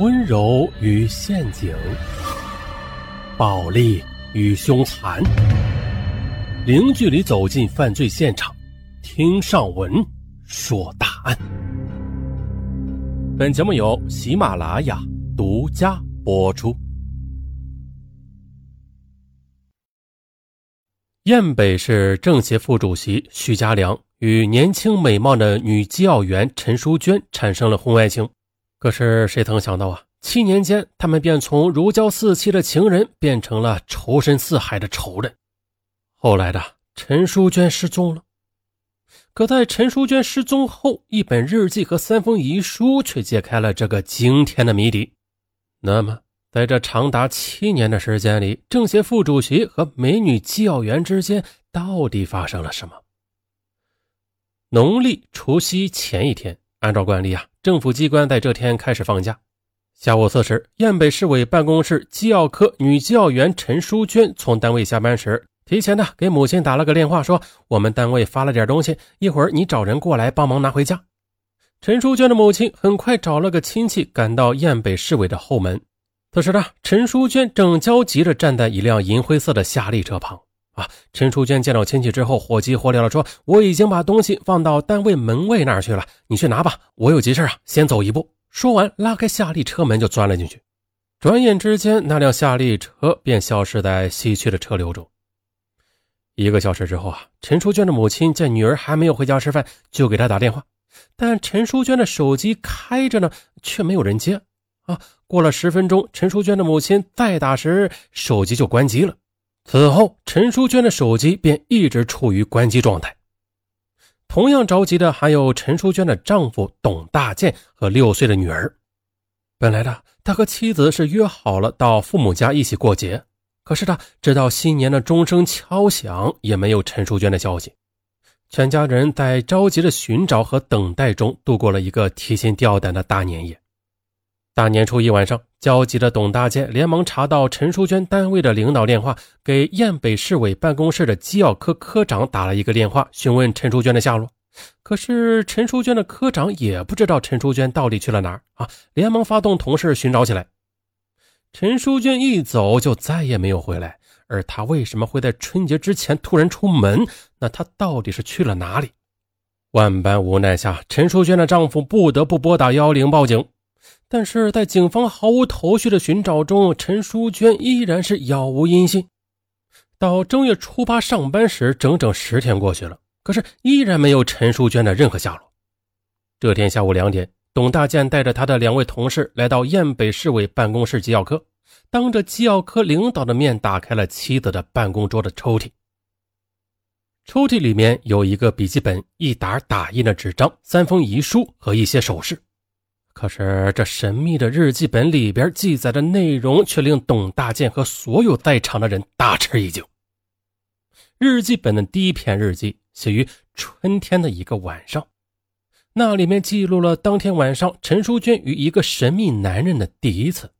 温柔与陷阱，暴力与凶残，零距离走进犯罪现场，听上文说大案。本节目由喜马拉雅独家播出。燕北市政协副主席徐家良与年轻美貌的女机要员陈淑娟产生了婚外情，可是谁曾想到啊，七年间他们便从如胶似漆的情人变成了仇深似海的仇人。后来的陈淑娟失踪了，可在陈淑娟失踪后，一本日记和三封遗书却揭开了这个惊天的谜底。那么？在这长达七年的时间里，政协副主席和美女机要员之间到底发生了什么？农历除夕前一天，按照惯例啊，政府机关在这天开始放假。下午四时，燕北市委办公室机要科女机要员陈淑娟从单位下班时，提前呢给母亲打了个电话，说我们单位发了点东西，一会儿你找人过来帮忙拿回家。陈淑娟的母亲很快找了个亲戚赶到燕北市委的后门。此时呢，陈淑娟正焦急地站在一辆银灰色的夏利车旁。啊，陈淑娟见到亲戚之后，火急火燎地说：“我已经把东西放到单位门卫那儿去了，你去拿吧，我有急事啊，先走一步。”说完，拉开夏利车门就钻了进去。转眼之间，那辆夏利车便消失在西区的车流中。一个小时之后啊，陈淑娟的母亲见女儿还没有回家吃饭，就给她打电话，但陈淑娟的手机开着呢，却没有人接。啊，过了十分钟，陈淑娟的母亲再打时，手机就关机了。此后，陈淑娟的手机便一直处于关机状态。同样着急的还有陈淑娟的丈夫董大建和六岁的女儿。本来呢，他和妻子是约好了到父母家一起过节，可是呢直到新年的钟声敲响，也没有陈淑娟的消息。全家人在着急的寻找和等待中度过了一个提心吊胆的大年夜。大年初一晚上，焦急的董大建连忙查到陈淑娟单位的领导电话，给燕北市委办公室的机要科科长打了一个电话，询问陈淑娟的下落。可是陈淑娟的科长也不知道陈淑娟到底去了哪儿啊！连忙发动同事寻找起来。陈淑娟一走就再也没有回来，而她为什么会在春节之前突然出门？那她到底是去了哪里？万般无奈下，陈淑娟的丈夫不得不拨打幺幺零报警。但是在警方毫无头绪的寻找中，陈淑娟依然是杳无音信。到正月初八上班时，整整十天过去了，可是依然没有陈淑娟的任何下落。这天下午两点，董大建带着他的两位同事来到燕北市委办公室机要科，当着机要科领导的面打开了妻子的办公桌的抽屉。抽屉里面有一个笔记本、一沓打印的纸张、三封遗书和一些首饰。可是，这神秘的日记本里边记载的内容却令董大建和所有在场的人大吃一惊。日记本的第一篇日记写于春天的一个晚上，那里面记录了当天晚上陈淑娟与一个神秘男人的第一次。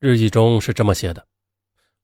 日记中是这么写的：“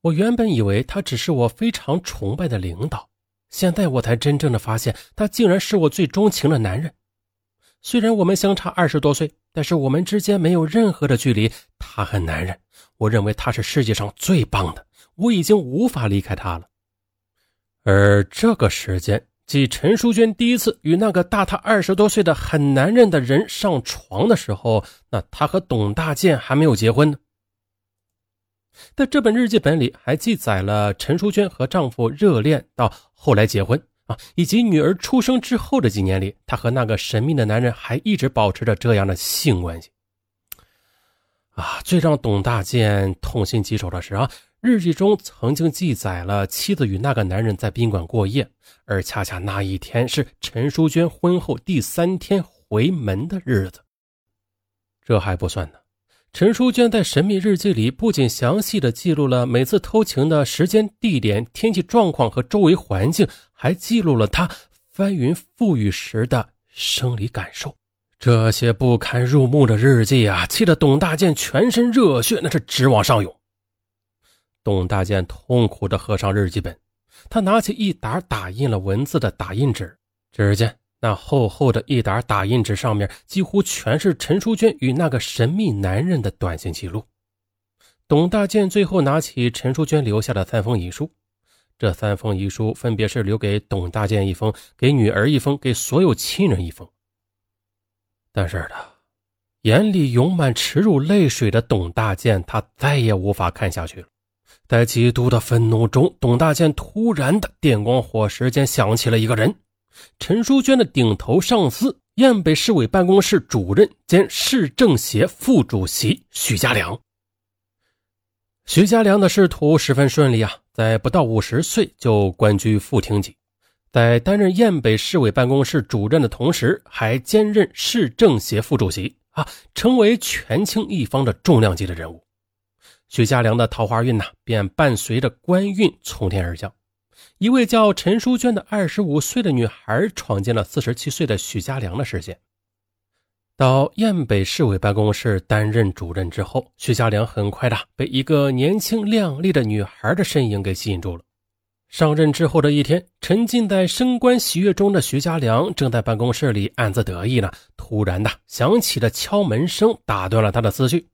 我原本以为他只是我非常崇拜的领导，现在我才真正的发现，他竟然是我最钟情的男人。”虽然我们相差二十多岁，但是我们之间没有任何的距离。他很男人，我认为他是世界上最棒的，我已经无法离开他了。而这个时间，即陈淑娟第一次与那个大她二十多岁的很男人的人上床的时候，那她和董大建还没有结婚呢。在这本日记本里，还记载了陈淑娟和丈夫热恋到后来结婚。啊，以及女儿出生之后的几年里，她和那个神秘的男人还一直保持着这样的性关系。啊，最让董大建痛心疾首的是啊，日记中曾经记载了妻子与那个男人在宾馆过夜，而恰恰那一天是陈淑娟婚后第三天回门的日子。这还不算呢。陈淑娟在神秘日记里不仅详细的记录了每次偷情的时间、地点、天气状况和周围环境，还记录了她翻云覆雨时的生理感受。这些不堪入目的日记啊，气得董大建全身热血那是直往上涌。董大建痛苦地合上日记本，他拿起一沓打印了文字的打印纸，只见。那厚厚的一沓打印纸上面几乎全是陈淑娟与那个神秘男人的短信记录。董大建最后拿起陈淑娟留下的三封遗书，这三封遗书分别是留给董大建一封，给女儿一封，给所有亲人一封。但是呢，眼里涌满耻辱泪水的董大建，他再也无法看下去了。在极度的愤怒中，董大建突然的电光火石间想起了一个人。陈淑娟的顶头上司，燕北市委办公室主任兼市政协副主席徐家良。徐家良的仕途十分顺利啊，在不到五十岁就官居副厅级，在担任燕北市委办公室主任的同时，还兼任市政协副主席啊，成为权倾一方的重量级的人物。徐家良的桃花运呢，便伴随着官运从天而降。一位叫陈淑娟的二十五岁的女孩闯进了四十七岁的许家良的视线。到燕北市委办公室担任主任之后，许家良很快的被一个年轻靓丽的女孩的身影给吸引住了。上任之后的一天，沉浸在升官喜悦中的徐家良正在办公室里暗自得意呢，突然的响起了敲门声，打断了他的思绪。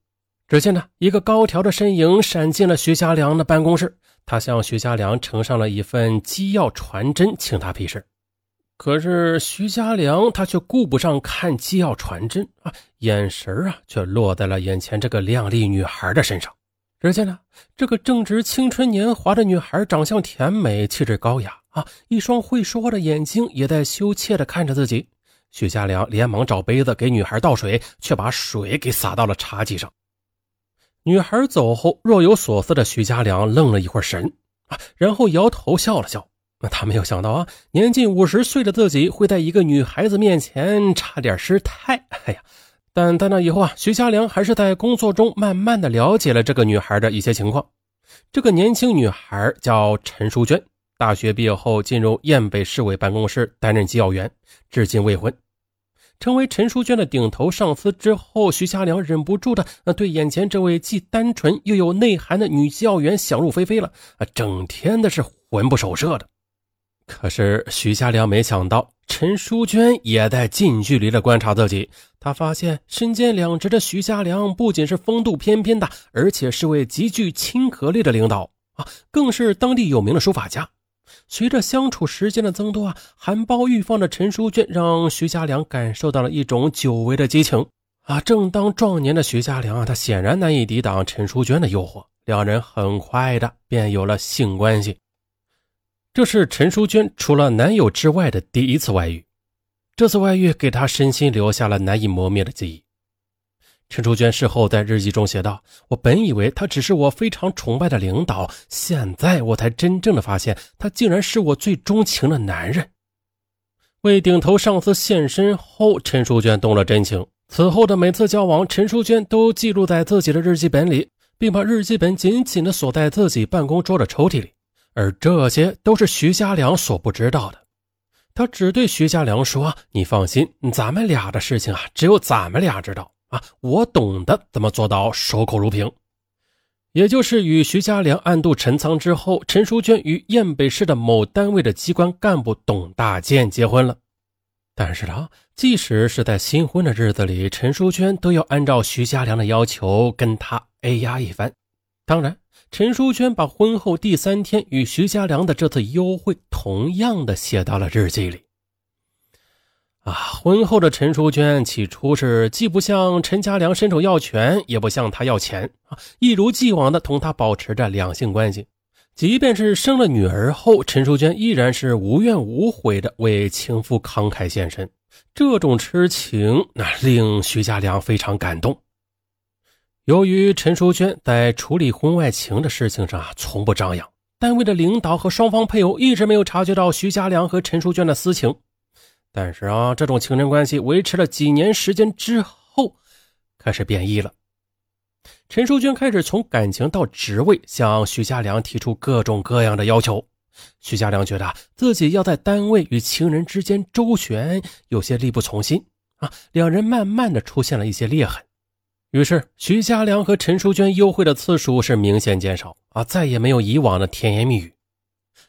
只见呢，一个高挑的身影闪进了徐家良的办公室。他向徐家良呈上了一份机要传真，请他批示。可是徐家良他却顾不上看机要传真啊，眼神啊却落在了眼前这个靓丽女孩的身上。只见呢，这个正值青春年华的女孩，长相甜美，气质高雅啊，一双会说话的眼睛也在羞怯地看着自己。徐家良连忙找杯子给女孩倒水，却把水给洒到了茶几上。女孩走后，若有所思的徐家良愣了一会儿神啊，然后摇头笑了笑。那他没有想到啊，年近五十岁的自己会在一个女孩子面前差点失态。哎呀，但在那以后啊，徐家良还是在工作中慢慢的了解了这个女孩的一些情况。这个年轻女孩叫陈淑娟，大学毕业后进入燕北市委办公室担任机要员，至今未婚。成为陈淑娟的顶头上司之后，徐家良忍不住的对眼前这位既单纯又有内涵的女教员想入非非了啊，整天的是魂不守舍的。可是徐家良没想到，陈淑娟也在近距离的观察自己。他发现身兼两职的徐家良不仅是风度翩翩的，而且是位极具亲和力的领导啊，更是当地有名的书法家。随着相处时间的增多啊，含苞欲放的陈淑娟让徐家良感受到了一种久违的激情啊！正当壮年的徐家良啊，他显然难以抵挡陈淑娟的诱惑，两人很快的便有了性关系。这是陈淑娟除了男友之外的第一次外遇，这次外遇给她身心留下了难以磨灭的记忆。陈淑娟事后在日记中写道：“我本以为他只是我非常崇拜的领导，现在我才真正的发现，他竟然是我最钟情的男人。”为顶头上司献身后，陈淑娟动了真情。此后的每次交往，陈淑娟都记录在自己的日记本里，并把日记本紧紧的锁在自己办公桌的抽屉里。而这些都是徐家良所不知道的。他只对徐家良说：“你放心，咱们俩的事情啊，只有咱们俩知道。”啊，我懂得怎么做到守口如瓶，也就是与徐家良暗度陈仓之后，陈淑娟与燕北市的某单位的机关干部董大建结婚了。但是呢，即使是在新婚的日子里，陈淑娟都要按照徐家良的要求跟他哎呀一番。当然，陈淑娟把婚后第三天与徐家良的这次幽会，同样的写到了日记里。啊，婚后的陈淑娟起初是既不向陈家良伸手要权，也不向他要钱啊，一如既往的同他保持着两性关系。即便是生了女儿后，陈淑娟依然是无怨无悔的为情妇慷慨献身。这种痴情，那令徐家良非常感动。由于陈淑娟在处理婚外情的事情上啊，从不张扬，单位的领导和双方配偶一直没有察觉到徐家良和陈淑娟的私情。但是啊，这种情人关系维持了几年时间之后，开始变异了。陈淑娟开始从感情到职位向徐家良提出各种各样的要求。徐家良觉得自己要在单位与情人之间周旋，有些力不从心啊。两人慢慢的出现了一些裂痕，于是徐家良和陈淑娟幽会的次数是明显减少啊，再也没有以往的甜言蜜语。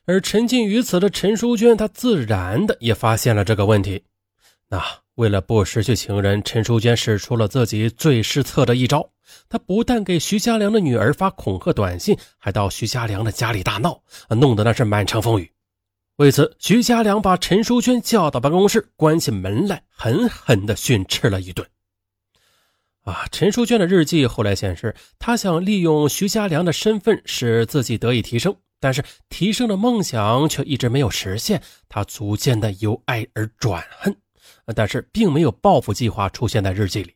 而沉浸于此的陈淑娟，她自然的也发现了这个问题。那为了不失去情人，陈淑娟使出了自己最失策的一招。她不但给徐家良的女儿发恐吓短信，还到徐家良的家里大闹，弄得那是满城风雨。为此，徐家良把陈淑娟叫到办公室，关起门来，狠狠地训斥了一顿。啊，陈淑娟的日记后来显示，她想利用徐家良的身份使自己得以提升，但是提升的梦想却一直没有实现。他逐渐的由爱而转恨。但是并没有报复计划出现在日记里。